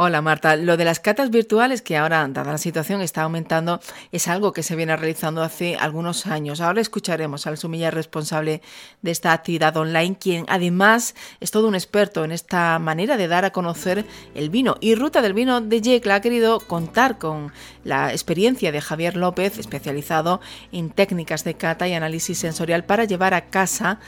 Hola Marta, lo de las catas virtuales que ahora, dada la situación, está aumentando, es algo que se viene realizando hace algunos años. Ahora escucharemos al sumiller responsable de esta actividad online, quien además es todo un experto en esta manera de dar a conocer el vino. Y Ruta del Vino de Yecla ha querido contar con la experiencia de Javier López, especializado en técnicas de cata y análisis sensorial para llevar a casa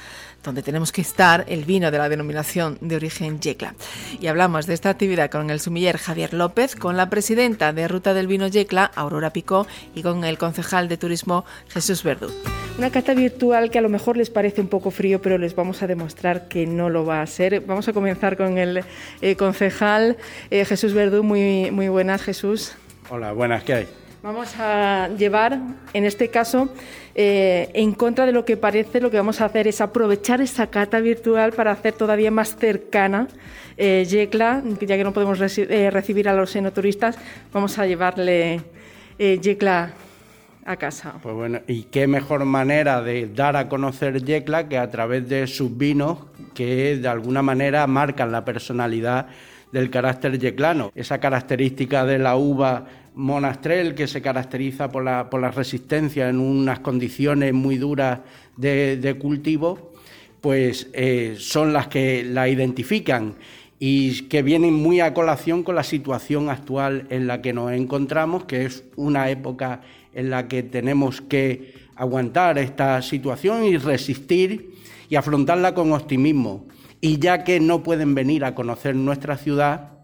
donde tenemos que estar el vino de la denominación de origen Yecla. Y hablamos de esta actividad con el Javier López, con la presidenta de Ruta del Vino Yecla, Aurora Picó, y con el concejal de turismo Jesús Verdú. Una cata virtual que a lo mejor les parece un poco frío, pero les vamos a demostrar que no lo va a ser. Vamos a comenzar con el eh, concejal eh, Jesús Verdú. Muy, muy buenas, Jesús. Hola, buenas, ¿qué hay? Vamos a llevar, en este caso, eh, en contra de lo que parece, lo que vamos a hacer es aprovechar esa cata virtual para hacer todavía más cercana eh, Yecla, ya que no podemos eh, recibir a los enoturistas, vamos a llevarle eh, Yecla a casa. Pues bueno, y qué mejor manera de dar a conocer Yecla que a través de sus vinos que de alguna manera marcan la personalidad del carácter yeclano. Esa característica de la uva monastrel que se caracteriza por la, resistencia en unas condiciones muy duras de, cultivo, pues eh, son las que la identifican y que vienen muy a colación con la situación actual en la que nos encontramos, que es una época en la que tenemos que aguantar esta situación y resistir y afrontarla con optimismo. Y ya que no pueden venir a conocer nuestra ciudad,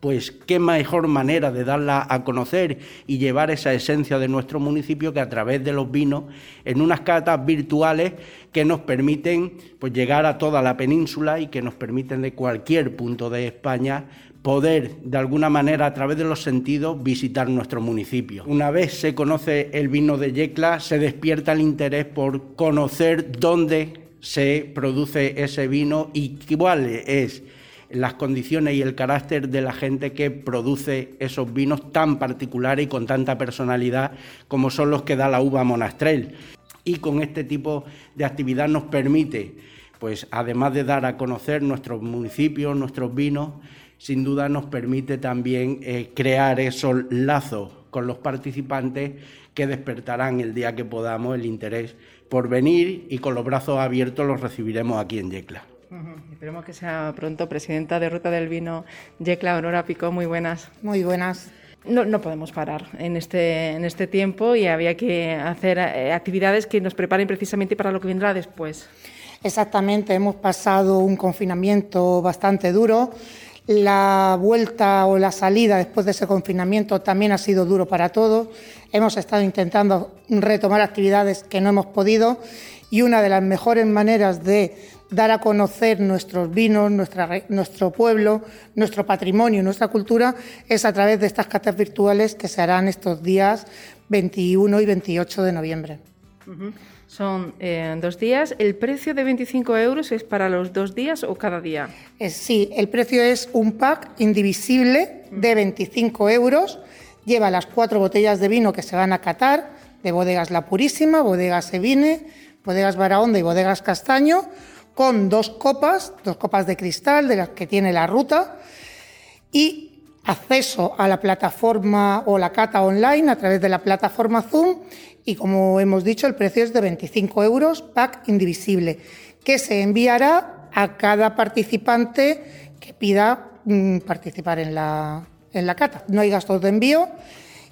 pues qué mejor manera de darla a conocer y llevar esa esencia de nuestro municipio que a través de los vinos en unas catas virtuales que nos permiten pues llegar a toda la península y que nos permiten de cualquier punto de España poder de alguna manera a través de los sentidos visitar nuestro municipio. Una vez se conoce el vino de Yecla, se despierta el interés por conocer dónde se produce ese vino y cuál es las condiciones y el carácter de la gente que produce esos vinos tan particulares y con tanta personalidad como son los que da la uva monastrel. Y con este tipo de actividad nos permite, pues además de dar a conocer nuestros municipios, nuestros vinos, sin duda nos permite también eh, crear esos lazos con los participantes que despertarán el día que podamos el interés por venir y con los brazos abiertos los recibiremos aquí en Yecla. Esperemos que sea pronto presidenta de Ruta del Vino, Yecla Aurora Pico. Muy buenas. Muy buenas. No, no, podemos parar en este, en este tiempo y había que hacer eh, actividades que nos preparen precisamente para lo que vendrá después. Exactamente, hemos pasado un confinamiento bastante duro. La vuelta o la salida después de ese confinamiento también ha sido duro para todos. Hemos estado intentando retomar actividades que no hemos podido y una de las mejores maneras de dar a conocer nuestros vinos, nuestro pueblo, nuestro patrimonio, nuestra cultura, es a través de estas catas virtuales que se harán estos días 21 y 28 de noviembre. Son eh, dos días. ¿El precio de 25 euros es para los dos días o cada día? Eh, sí, el precio es un pack indivisible de 25 euros. Lleva las cuatro botellas de vino que se van a catar, de bodegas La Purísima, bodegas Evine, bodegas Barahonda y bodegas Castaño con dos copas, dos copas de cristal de las que tiene la ruta y acceso a la plataforma o la cata online a través de la plataforma Zoom y como hemos dicho el precio es de 25 euros pack indivisible que se enviará a cada participante que pida mm, participar en la, en la cata. No hay gastos de envío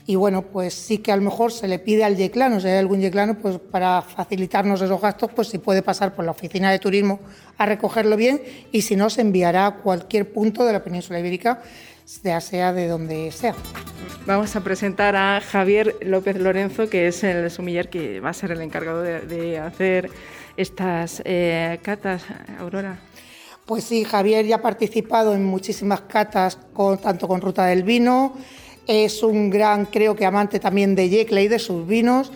y bueno, pues sí que a lo mejor se le pide al yeclano, si hay algún yeclano, pues para facilitarnos esos gastos, pues si puede pasar por la oficina de turismo a recogerlo bien y si no, se enviará a cualquier punto de la península ibérica, sea sea de donde sea. Vamos a presentar a Javier López Lorenzo, que es el sumiller que va a ser el encargado de, hacer estas eh, catas. Aurora. Pues sí, Javier ya ha participado en muchísimas catas, con, tanto con Ruta del Vino, es un gran, creo que amante también de Yecla y de sus vinos.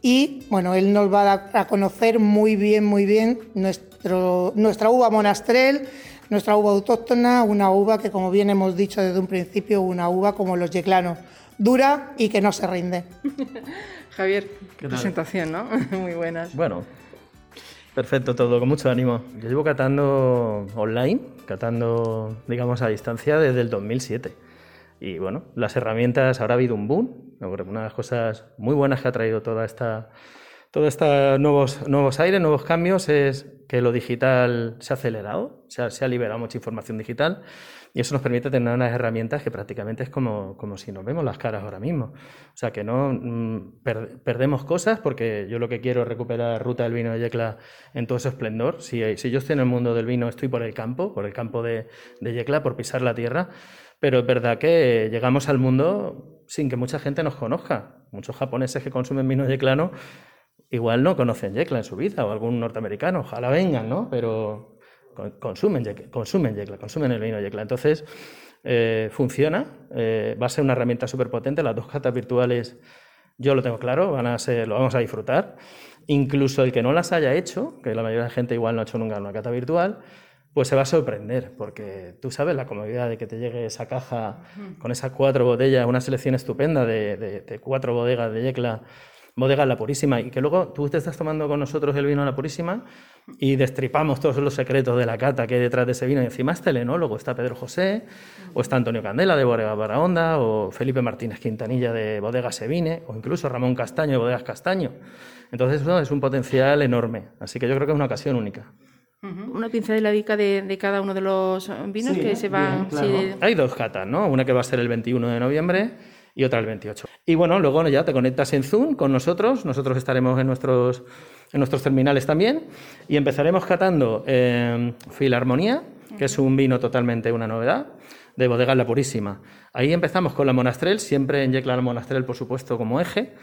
Y bueno, él nos va a dar a conocer muy bien, muy bien nuestro, nuestra uva monastrel, nuestra uva autóctona, una uva que, como bien hemos dicho desde un principio, una uva como los yeclanos, dura y que no se rinde. Javier, qué presentación, ¿no? Muy buenas. Bueno, perfecto todo, con mucho ánimo. Yo llevo catando online, catando, digamos, a distancia desde el 2007. Y bueno, las herramientas, ahora ha habido un boom. Una de las cosas muy buenas que ha traído toda esta, todos estos nuevos, nuevos aires, nuevos cambios, es que lo digital se ha acelerado, se ha, se ha liberado mucha información digital y eso nos permite tener unas herramientas que prácticamente es como, como si nos vemos las caras ahora mismo. O sea, que no mm, perdemos cosas porque yo lo que quiero es recuperar Ruta del Vino de Yecla en todo su esplendor. Si, si yo estoy en el mundo del vino, estoy por el campo, por el campo de, de Yecla, por pisar la tierra. Pero es verdad que llegamos al mundo sin que mucha gente nos conozca. Muchos japoneses que consumen vino yeclano igual no conocen Yecla en su vida o algún norteamericano, ojalá vengan, ¿no? Pero consumen yecla, consumen yecla, consumen el vino yecla. Entonces, eh, funciona, eh, va a ser una herramienta súper potente. Las dos catas virtuales, yo lo tengo claro, van a ser, lo vamos a disfrutar. Incluso el que no las haya hecho, que la mayoría de la gente igual no ha hecho nunca una cata virtual, pues se va a sorprender, porque tú sabes la comodidad de que te llegue esa caja con esas cuatro botellas, una selección estupenda de, de cuatro bodegas de Yecla bodega La Purísima y que luego tú te estás tomando con nosotros el vino La Purísima y destripamos todos los secretos de la cata que hay detrás de ese vino y encima está el enólogo, está Pedro José o está Antonio Candela de Bodega Barahonda o Felipe Martínez Quintanilla de Bodega Sevine o incluso Ramón Castaño de Bodegas Castaño. Entonces eso es un potencial enorme, así que yo creo que es una ocasión única. Una pinceladica de, de cada uno de los vinos que se van... Hay dos catas, ¿no? Una que va a ser el 21 de noviembre y otra el 28. Y bueno, luego ya te conectas en Zoom con nosotros, nosotros estaremos en nuestros, en nuestros terminales también y empezaremos catando eh, Filarmonía, que es un vino totalmente una novedad, de Bodega La Purísima. Ahí empezamos con la Monastrel, siempre en Yecla la Monastrel, por supuesto, como eje,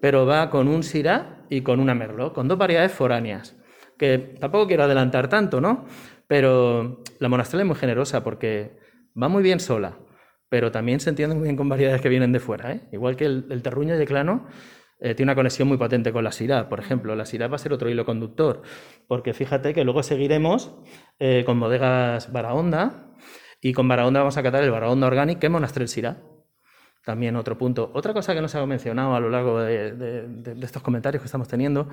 pero va con un Syrah y con una Merlot, con dos variedades foráneas, que tampoco quiero adelantar tanto, ¿no? Pero la Monastrel es muy generosa porque va muy bien sola, pero también se entiende muy bien con variedades que vienen de fuera. ¿eh? Igual que el, terruño de clano eh, tiene una conexión muy potente con la Syrah. Por ejemplo, la Syrah va a ser otro hilo conductor, porque fíjate que luego seguiremos eh, con bodegas Barahonda y con Barahonda vamos a catar el Barahonda Organic, que es Monastrell Syrah. También otro punto. Otra cosa que no se ha mencionado a lo largo de estos comentarios que estamos teniendo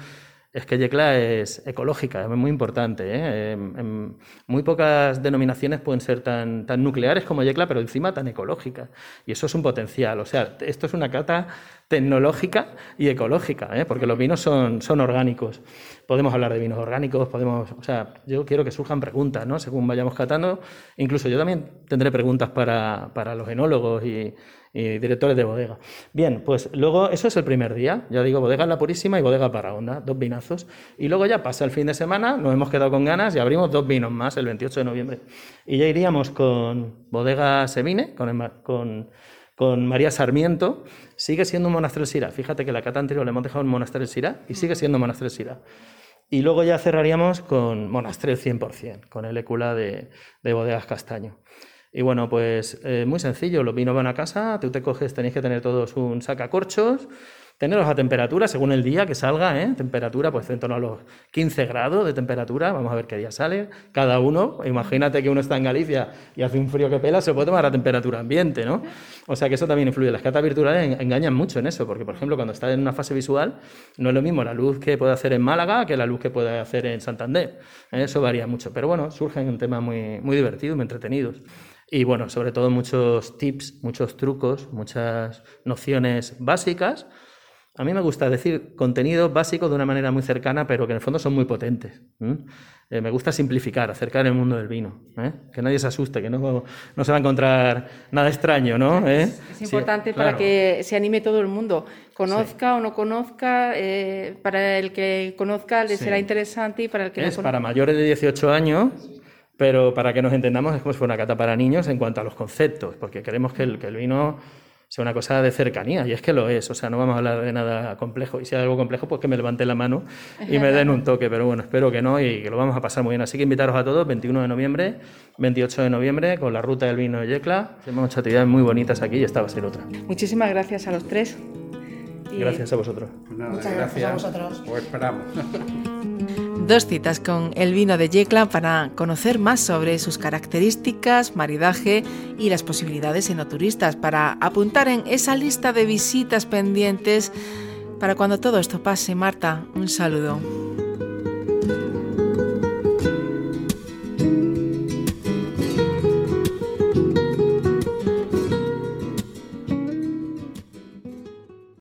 es que Yecla es ecológica, es muy importante. ¿eh? En, muy pocas denominaciones pueden ser tan, nucleares como Yecla, pero encima tan ecológicas. Y eso es un potencial. O sea, esto es una cata tecnológica y ecológica, ¿eh? porque los vinos son, son orgánicos. Podemos hablar de vinos orgánicos, podemos, o sea, yo quiero que surjan preguntas, ¿no? Según vayamos catando. Incluso yo también tendré preguntas para, para los enólogos y directores de bodega. Bien, pues luego eso es el primer día, ya digo, bodega La Purísima y bodega para onda, dos vinazos. Y luego ya pasa el fin de semana, nos hemos quedado con ganas y abrimos dos vinos más el 28 de noviembre. Y ya iríamos con bodega Semine, con, con, con María Sarmiento, sigue siendo un monasterio Sira. Fíjate que la cata anterior le hemos dejado un monasterio Sira y sigue siendo un monasterio Sira. Y luego ya cerraríamos con monasterio 100%, con el écula de, de bodegas Castaño. Y bueno, pues eh, muy sencillo, los vinos van a casa, tú te coges, tenéis que tener todos un sacacorchos, tenerlos a temperatura según el día que salga, ¿eh? temperatura pues en torno a los 15 grados de temperatura, vamos a ver qué día sale, cada uno, imagínate que uno está en Galicia y hace un frío que pela, se puede tomar a temperatura ambiente, ¿no? O sea que eso también influye, las catas virtuales engañan mucho en eso, porque por ejemplo cuando estás en una fase visual no es lo mismo la luz que puede hacer en Málaga que la luz que puede hacer en Santander, ¿eh? eso varía mucho, pero bueno, surgen temas muy, muy divertidos, muy entretenidos. Y bueno, sobre todo muchos tips, muchos trucos, muchas nociones básicas. A mí me gusta decir contenido básico de una manera muy cercana, pero que en el fondo son muy potentes. Eh, me gusta simplificar, acercar el mundo del vino. ¿eh? Que nadie se asuste, que no, no, se va a encontrar nada extraño, ¿no? ¿Eh? Es, importante para que se anime todo el mundo. Conozca o no conozca, para el que conozca le será interesante y para el que es no conozca. Para mayores de 18 años pero para que nos entendamos es como si fuera una cata para niños en cuanto a los conceptos, porque queremos que el, que el vino sea una cosa de cercanía, y es que lo es, o sea, no vamos a hablar de nada complejo, y si hay algo complejo, pues que me levante la mano y me den un toque, pero bueno, espero que no y que lo vamos a pasar muy bien. Así que invitaros a todos, 21 de noviembre, 28 de noviembre, con la ruta del vino de Yecla. Tenemos muchas actividades muy bonitas aquí y esta va a ser otra. Muchísimas gracias a los tres. Gracias a vosotros. Muchas gracias a vosotros. Os esperamos. Dos citas con el vino de Yecla para conocer más sobre sus características, maridaje y las posibilidades enoturistas, para apuntar en esa lista de visitas pendientes para cuando todo esto pase. Marta, un saludo.